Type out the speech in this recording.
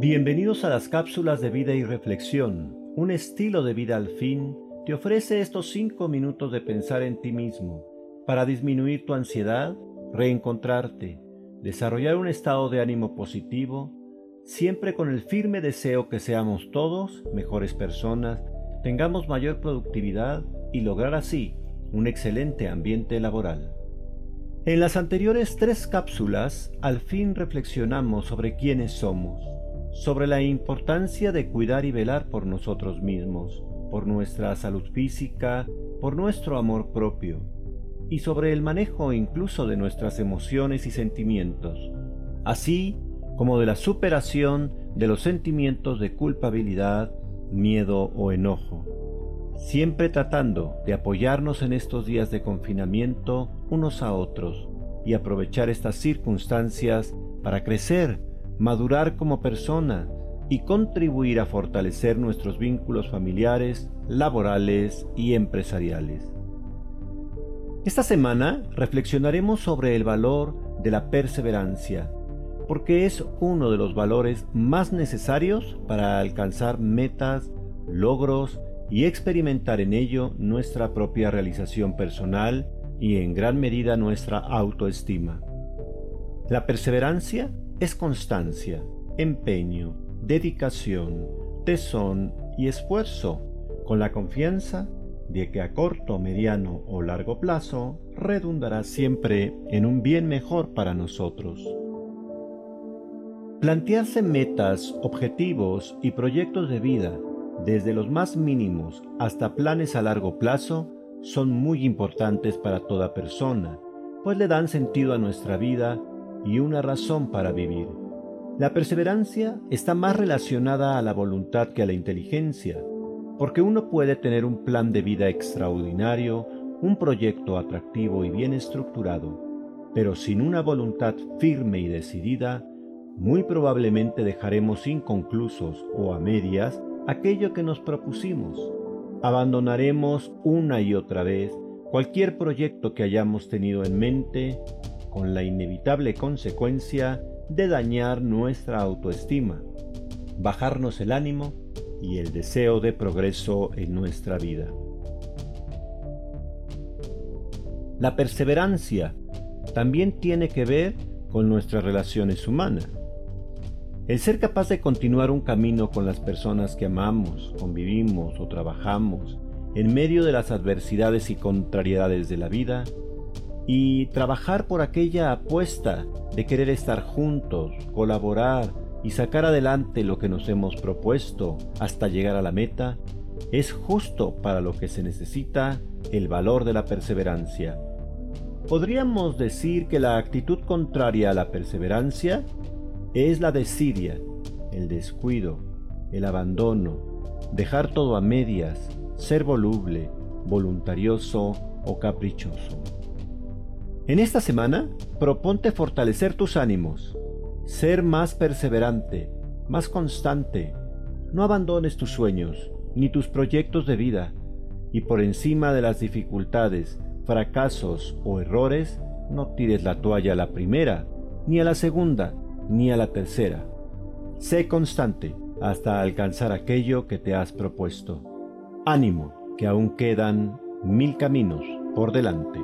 Bienvenidos a las cápsulas de vida y reflexión. Un estilo de vida al fin te ofrece estos cinco minutos de pensar en ti mismo para disminuir tu ansiedad, reencontrarte, desarrollar un estado de ánimo positivo, siempre con el firme deseo que seamos todos mejores personas, tengamos mayor productividad y lograr así un excelente ambiente laboral. En las anteriores tres cápsulas, al fin reflexionamos sobre quiénes somos, sobre la importancia de cuidar y velar por nosotros mismos, por nuestra salud física, por nuestro amor propio, y sobre el manejo incluso de nuestras emociones y sentimientos, así como de la superación de los sentimientos de culpabilidad, miedo o enojo siempre tratando de apoyarnos en estos días de confinamiento unos a otros y aprovechar estas circunstancias para crecer, madurar como persona y contribuir a fortalecer nuestros vínculos familiares, laborales y empresariales. Esta semana reflexionaremos sobre el valor de la perseverancia, porque es uno de los valores más necesarios para alcanzar metas, logros y experimentar en ello nuestra propia realización personal y en gran medida nuestra autoestima. La perseverancia es constancia, empeño, dedicación, tesón y esfuerzo, con la confianza de que a corto, mediano o largo plazo redundará siempre en un bien mejor para nosotros. Plantearse metas, objetivos y proyectos de vida desde los más mínimos hasta planes a largo plazo, son muy importantes para toda persona, pues le dan sentido a nuestra vida y una razón para vivir. La perseverancia está más relacionada a la voluntad que a la inteligencia, porque uno puede tener un plan de vida extraordinario, un proyecto atractivo y bien estructurado, pero sin una voluntad firme y decidida, muy probablemente dejaremos inconclusos o a medias aquello que nos propusimos. Abandonaremos una y otra vez cualquier proyecto que hayamos tenido en mente con la inevitable consecuencia de dañar nuestra autoestima, bajarnos el ánimo y el deseo de progreso en nuestra vida. La perseverancia también tiene que ver con nuestras relaciones humanas. El ser capaz de continuar un camino con las personas que amamos, convivimos o trabajamos en medio de las adversidades y contrariedades de la vida y trabajar por aquella apuesta de querer estar juntos, colaborar y sacar adelante lo que nos hemos propuesto hasta llegar a la meta, es justo para lo que se necesita el valor de la perseverancia. Podríamos decir que la actitud contraria a la perseverancia es la desidia, el descuido, el abandono, dejar todo a medias, ser voluble, voluntarioso o caprichoso. En esta semana, proponte fortalecer tus ánimos, ser más perseverante, más constante. No abandones tus sueños ni tus proyectos de vida y por encima de las dificultades, fracasos o errores, no tires la toalla a la primera ni a la segunda, ni a la tercera. Sé constante hasta alcanzar aquello que te has propuesto. Ánimo, que aún quedan mil caminos por delante.